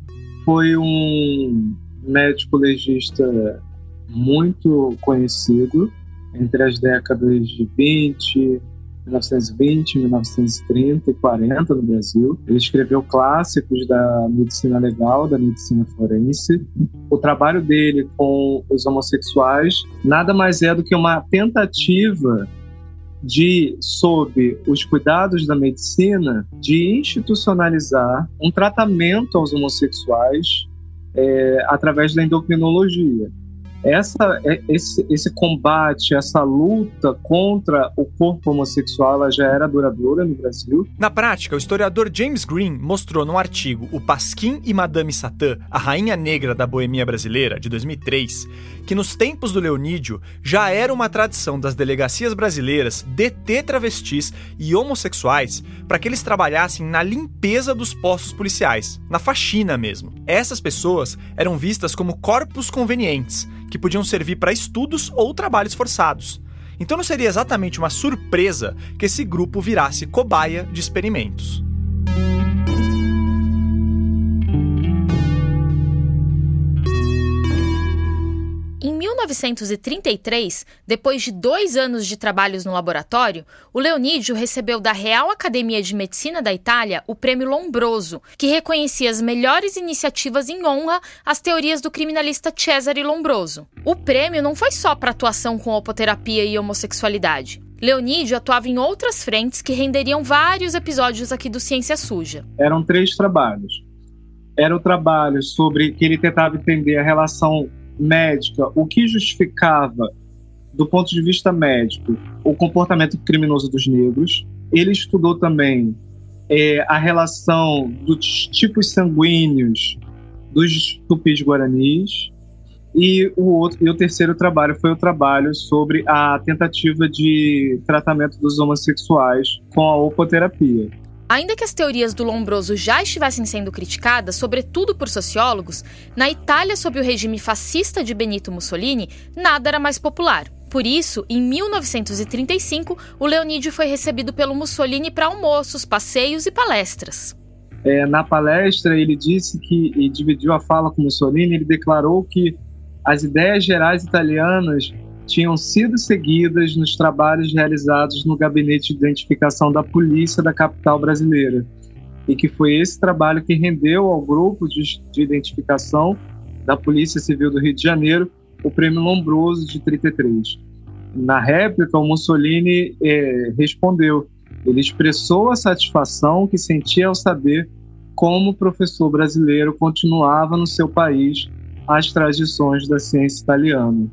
foi um médico legista muito conhecido entre as décadas de 20, 1920, 1930 e 40 no Brasil. Ele escreveu clássicos da medicina legal, da medicina forense. O trabalho dele com os homossexuais nada mais é do que uma tentativa de, sob os cuidados da medicina, de institucionalizar um tratamento aos homossexuais é, através da endocrinologia essa, é, esse, esse combate, essa luta contra o corpo homossexual ela já era duradoura no Brasil. Na prática, o historiador James Green mostrou no artigo O Pasquim e Madame Satã, a Rainha Negra da Boemia Brasileira, de 2003, que nos tempos do Leonídio já era uma tradição das delegacias brasileiras deter travestis e homossexuais para que eles trabalhassem na limpeza dos postos policiais, na faxina mesmo. Essas pessoas eram vistas como corpos convenientes que podiam servir para estudos ou trabalhos forçados. Então não seria exatamente uma surpresa que esse grupo virasse cobaia de experimentos. 1933, depois de dois anos de trabalhos no laboratório, o Leonídio recebeu da Real Academia de Medicina da Itália o Prêmio Lombroso, que reconhecia as melhores iniciativas em honra às teorias do criminalista Cesare Lombroso. O prêmio não foi só para atuação com opoterapia e homossexualidade. Leonídio atuava em outras frentes que renderiam vários episódios aqui do Ciência Suja. Eram três trabalhos. Era o trabalho sobre que ele tentava entender a relação médica, o que justificava, do ponto de vista médico, o comportamento criminoso dos negros. Ele estudou também é, a relação dos tipos sanguíneos dos tupis guaranis. E o, outro, e o terceiro trabalho foi o trabalho sobre a tentativa de tratamento dos homossexuais com a opoterapia. Ainda que as teorias do Lombroso já estivessem sendo criticadas, sobretudo por sociólogos, na Itália sob o regime fascista de Benito Mussolini, nada era mais popular. Por isso, em 1935, o Leonídio foi recebido pelo Mussolini para almoços, passeios e palestras. É, na palestra, ele disse que, e dividiu a fala com Mussolini, ele declarou que as ideias gerais italianas tinham sido seguidas nos trabalhos realizados no gabinete de identificação da polícia da capital brasileira. E que foi esse trabalho que rendeu ao grupo de, de identificação da Polícia Civil do Rio de Janeiro o Prêmio Lombroso de 33. Na réplica, o Mussolini eh, respondeu. Ele expressou a satisfação que sentia ao saber como o professor brasileiro continuava no seu país as tradições da ciência italiana.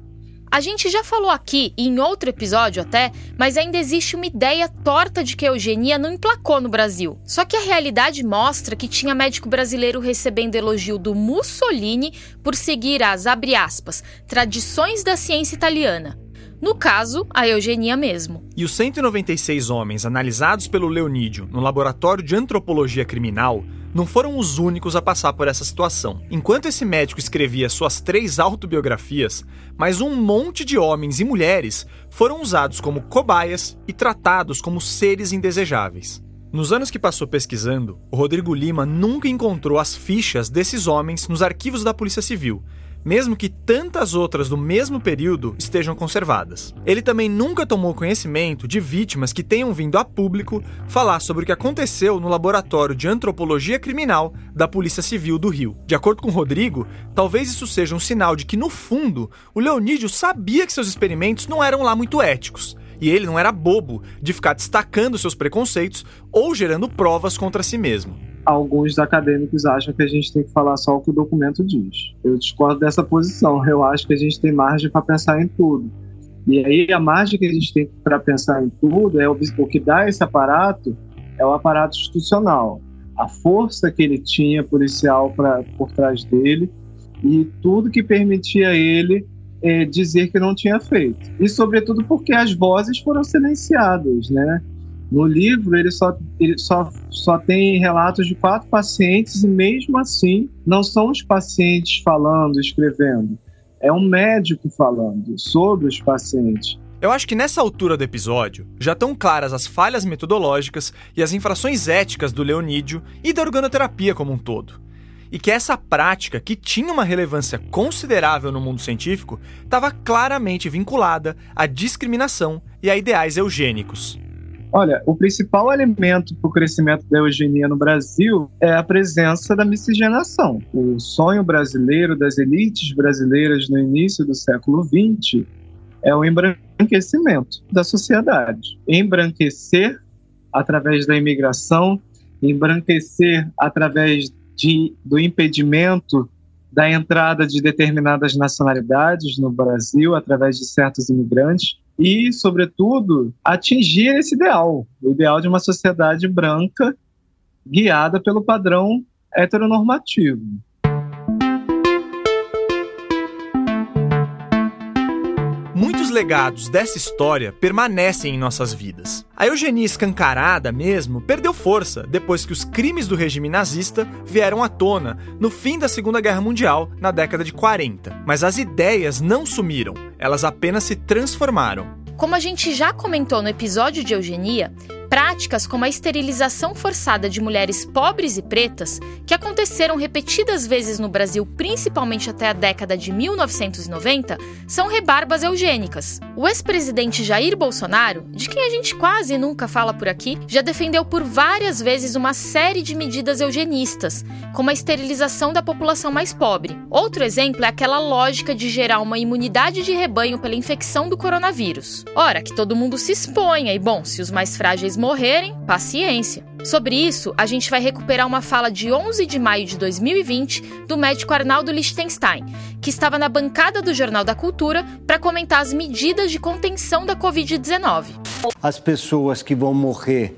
A gente já falou aqui, em outro episódio até, mas ainda existe uma ideia torta de que a eugenia não emplacou no Brasil. Só que a realidade mostra que tinha médico brasileiro recebendo elogio do Mussolini por seguir as, aspas, tradições da ciência italiana. No caso, a eugenia mesmo. E os 196 homens analisados pelo Leonídio no Laboratório de Antropologia Criminal não foram os únicos a passar por essa situação. Enquanto esse médico escrevia suas três autobiografias, mais um monte de homens e mulheres foram usados como cobaias e tratados como seres indesejáveis. Nos anos que passou pesquisando, o Rodrigo Lima nunca encontrou as fichas desses homens nos arquivos da Polícia Civil mesmo que tantas outras do mesmo período estejam conservadas. Ele também nunca tomou conhecimento de vítimas que tenham vindo a público falar sobre o que aconteceu no laboratório de antropologia criminal da Polícia Civil do Rio. De acordo com Rodrigo, talvez isso seja um sinal de que, no fundo, o Leonídio sabia que seus experimentos não eram lá muito éticos. E ele não era bobo de ficar destacando seus preconceitos ou gerando provas contra si mesmo alguns acadêmicos acham que a gente tem que falar só o que o documento diz. Eu discordo dessa posição. Eu acho que a gente tem margem para pensar em tudo. E aí a margem que a gente tem para pensar em tudo é o, que dá esse aparato é o aparato institucional, a força que ele tinha policial pra, por trás dele e tudo que permitia ele é, dizer que não tinha feito. E sobretudo porque as vozes foram silenciadas, né? No livro, ele só, ele só, só tem relatos de quatro pacientes, e mesmo assim, não são os pacientes falando, escrevendo. É um médico falando sobre os pacientes. Eu acho que nessa altura do episódio já estão claras as falhas metodológicas e as infrações éticas do Leonídio e da organoterapia como um todo. E que essa prática, que tinha uma relevância considerável no mundo científico, estava claramente vinculada à discriminação e a ideais eugênicos. Olha, o principal elemento para o crescimento da eugenia no Brasil é a presença da miscigenação. O sonho brasileiro das elites brasileiras no início do século XX é o embranquecimento da sociedade. Embranquecer através da imigração, embranquecer através de, do impedimento da entrada de determinadas nacionalidades no Brasil através de certos imigrantes e, sobretudo, atingir esse ideal, o ideal de uma sociedade branca guiada pelo padrão heteronormativo. Muitos legados dessa história permanecem em nossas vidas. A eugenia escancarada mesmo perdeu força depois que os crimes do regime nazista vieram à tona no fim da Segunda Guerra Mundial, na década de 40. Mas as ideias não sumiram, elas apenas se transformaram. Como a gente já comentou no episódio de eugenia, práticas como a esterilização forçada de mulheres pobres e pretas, que aconteceram repetidas vezes no Brasil, principalmente até a década de 1990, são rebarbas eugênicas. O ex-presidente Jair Bolsonaro, de quem a gente quase nunca fala por aqui, já defendeu por várias vezes uma série de medidas eugenistas, como a esterilização da população mais pobre. Outro exemplo é aquela lógica de gerar uma imunidade de rebanho pela infecção do coronavírus. Ora, que todo mundo se exponha e, bom, se os mais frágeis morrerem, paciência. Sobre isso, a gente vai recuperar uma fala de 11 de maio de 2020 do médico Arnaldo Lichtenstein, que estava na bancada do Jornal da Cultura para comentar as medidas de contenção da Covid-19. As pessoas que vão morrer,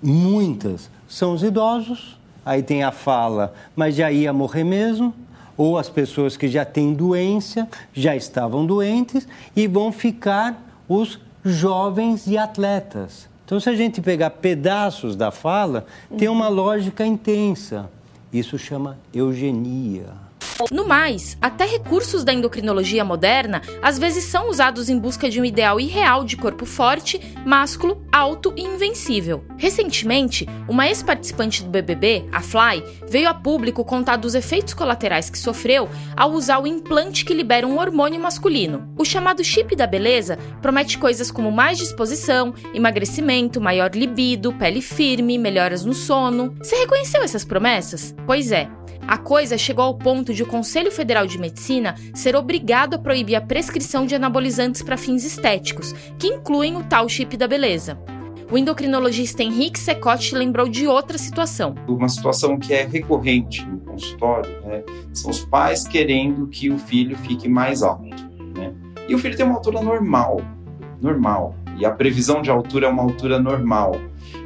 muitas, são os idosos. Aí tem a fala, mas já ia morrer mesmo. Ou as pessoas que já têm doença, já estavam doentes e vão ficar os jovens e atletas. Então, se a gente pegar pedaços da fala, tem uma lógica intensa. Isso chama eugenia. No mais, até recursos da endocrinologia moderna às vezes são usados em busca de um ideal irreal de corpo forte, másculo, alto e invencível. Recentemente, uma ex-participante do BBB, a Fly, veio a público contar dos efeitos colaterais que sofreu ao usar o implante que libera um hormônio masculino. O chamado chip da beleza promete coisas como mais disposição, emagrecimento, maior libido, pele firme, melhoras no sono. Você reconheceu essas promessas? Pois é. A coisa chegou ao ponto de o Conselho Federal de Medicina ser obrigado a proibir a prescrição de anabolizantes para fins estéticos, que incluem o tal chip da beleza. O endocrinologista Henrique Secotti lembrou de outra situação. Uma situação que é recorrente no consultório né, são os pais querendo que o filho fique mais alto. Né? E o filho tem uma altura normal, normal. E a previsão de altura é uma altura normal.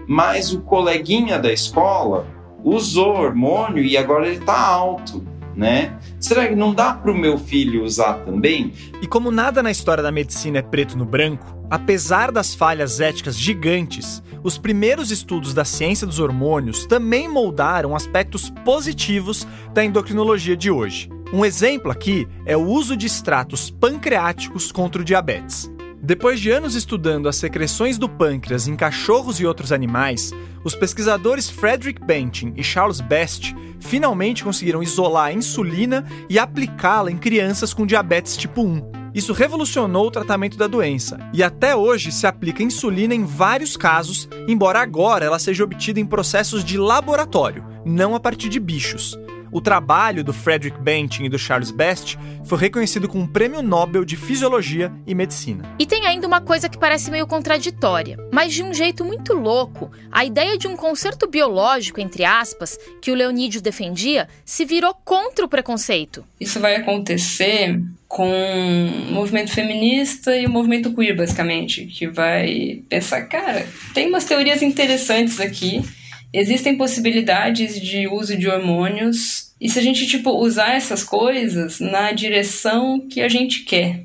Mas o coleguinha da escola usou hormônio e agora ele está alto, né? Será que não dá para o meu filho usar também? E como nada na história da medicina é preto no branco, apesar das falhas éticas gigantes, os primeiros estudos da ciência dos hormônios também moldaram aspectos positivos da endocrinologia de hoje. Um exemplo aqui é o uso de extratos pancreáticos contra o diabetes. Depois de anos estudando as secreções do pâncreas em cachorros e outros animais, os pesquisadores Frederick Bentin e Charles Best finalmente conseguiram isolar a insulina e aplicá-la em crianças com diabetes tipo 1. Isso revolucionou o tratamento da doença e até hoje se aplica insulina em vários casos, embora agora ela seja obtida em processos de laboratório, não a partir de bichos. O trabalho do Frederick Bentin e do Charles Best foi reconhecido com um prêmio Nobel de Fisiologia e Medicina. E tem ainda uma coisa que parece meio contraditória, mas de um jeito muito louco, a ideia de um conserto biológico, entre aspas, que o Leonídio defendia, se virou contra o preconceito. Isso vai acontecer com o movimento feminista e o movimento queer, basicamente, que vai pensar, cara, tem umas teorias interessantes aqui existem possibilidades de uso de hormônios e se a gente tipo usar essas coisas na direção que a gente quer,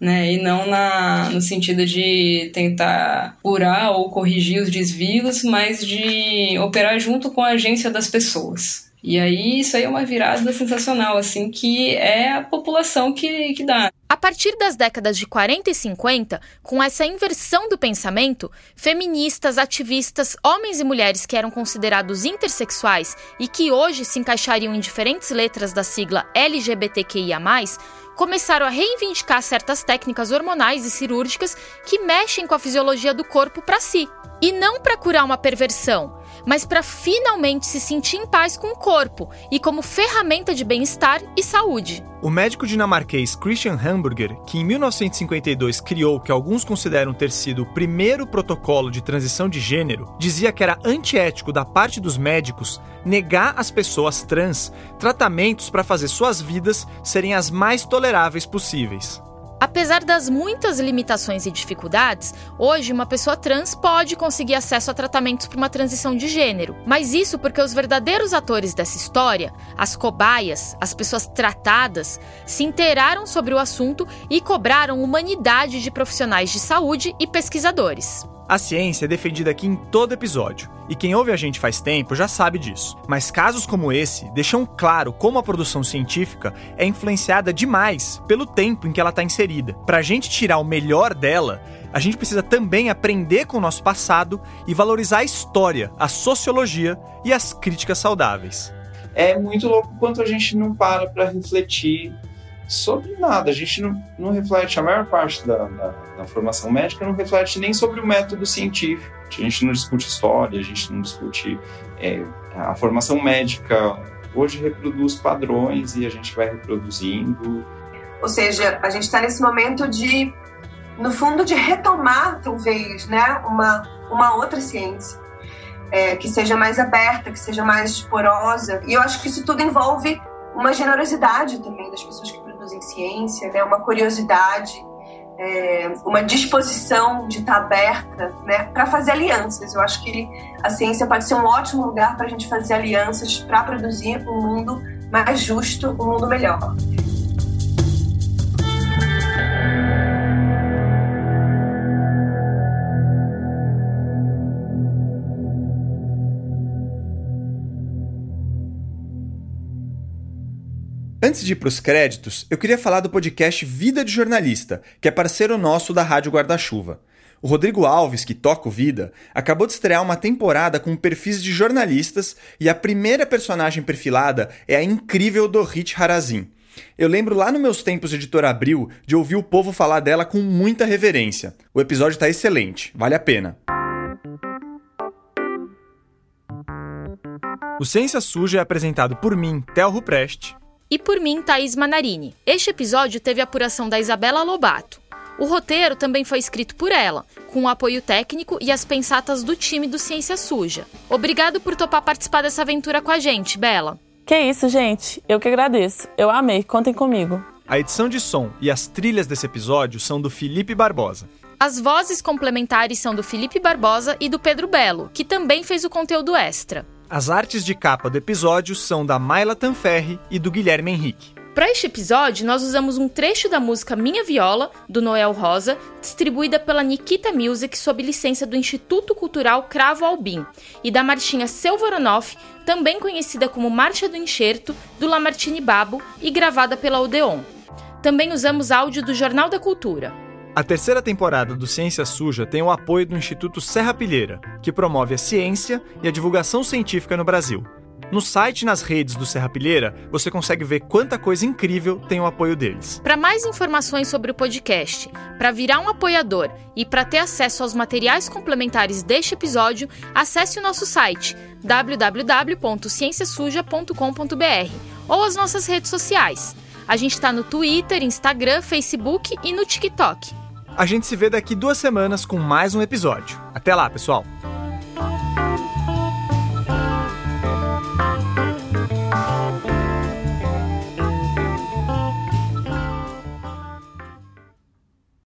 né? E não na no sentido de tentar curar ou corrigir os desvios, mas de operar junto com a agência das pessoas. E aí isso aí é uma virada sensacional, assim, que é a população que, que dá. Partir das décadas de 40 e 50, com essa inversão do pensamento, feministas, ativistas, homens e mulheres que eram considerados intersexuais e que hoje se encaixariam em diferentes letras da sigla LGBTQIA, começaram a reivindicar certas técnicas hormonais e cirúrgicas que mexem com a fisiologia do corpo para si. E não para curar uma perversão, mas para finalmente se sentir em paz com o corpo e como ferramenta de bem-estar e saúde. O médico dinamarquês Christian Hamburger, que em 1952 criou o que alguns consideram ter sido o primeiro protocolo de transição de gênero, dizia que era antiético da parte dos médicos negar às pessoas trans tratamentos para fazer suas vidas serem as mais toleráveis possíveis. Apesar das muitas limitações e dificuldades, hoje uma pessoa trans pode conseguir acesso a tratamentos para uma transição de gênero. Mas isso porque os verdadeiros atores dessa história, as cobaias, as pessoas tratadas, se inteiraram sobre o assunto e cobraram humanidade de profissionais de saúde e pesquisadores. A ciência é defendida aqui em todo episódio, e quem ouve a gente faz tempo já sabe disso. Mas casos como esse deixam claro como a produção científica é influenciada demais pelo tempo em que ela está inserida. Para a gente tirar o melhor dela, a gente precisa também aprender com o nosso passado e valorizar a história, a sociologia e as críticas saudáveis. É muito louco quanto a gente não para para refletir sobre nada. A gente não, não reflete, a maior parte da, da, da, formação médica não reflete nem sobre o método científico. A gente não discute história, a gente não discute. É, a formação médica hoje reproduz padrões e a gente vai reproduzindo. Ou seja, a gente está nesse momento de, no fundo, de retomar, talvez, né, uma, uma outra ciência. É, que seja mais aberta, que seja mais porosa. E eu acho que isso tudo envolve uma generosidade também das pessoas que em ciência, né? uma curiosidade, é, uma disposição de estar aberta né? para fazer alianças. Eu acho que a ciência pode ser um ótimo lugar para a gente fazer alianças para produzir um mundo mais justo, um mundo melhor. Antes de ir para os créditos, eu queria falar do podcast Vida de Jornalista, que é parceiro nosso da Rádio Guarda-Chuva. O Rodrigo Alves, que toca o Vida, acabou de estrear uma temporada com perfis de jornalistas e a primeira personagem perfilada é a incrível Dorit Harazin. Eu lembro lá nos meus tempos de editor Abril de ouvir o povo falar dela com muita reverência. O episódio está excelente, vale a pena. O Ciência Suja é apresentado por mim, Theo Ruprest. E por mim, Thaís Manarini. Este episódio teve apuração da Isabela Lobato. O roteiro também foi escrito por ela, com o apoio técnico e as pensatas do time do Ciência Suja. Obrigado por topar participar dessa aventura com a gente, Bela. Que isso, gente. Eu que agradeço. Eu amei. Contem comigo. A edição de som e as trilhas desse episódio são do Felipe Barbosa. As vozes complementares são do Felipe Barbosa e do Pedro Belo, que também fez o conteúdo extra. As artes de capa do episódio são da Mayla Tanferri e do Guilherme Henrique. Para este episódio, nós usamos um trecho da música Minha Viola, do Noel Rosa, distribuída pela Nikita Music sob licença do Instituto Cultural Cravo Albim, e da Martinha Selvoronoff, também conhecida como Marcha do Enxerto, do Lamartine Babo e gravada pela Odeon. Também usamos áudio do Jornal da Cultura. A terceira temporada do Ciência Suja tem o apoio do Instituto Serra Pilheira, que promove a ciência e a divulgação científica no Brasil. No site e nas redes do Serra Pilheira, você consegue ver quanta coisa incrível tem o apoio deles. Para mais informações sobre o podcast, para virar um apoiador e para ter acesso aos materiais complementares deste episódio, acesse o nosso site www.cienciasuja.com.br ou as nossas redes sociais. A gente está no Twitter, Instagram, Facebook e no TikTok. A gente se vê daqui duas semanas com mais um episódio. Até lá, pessoal!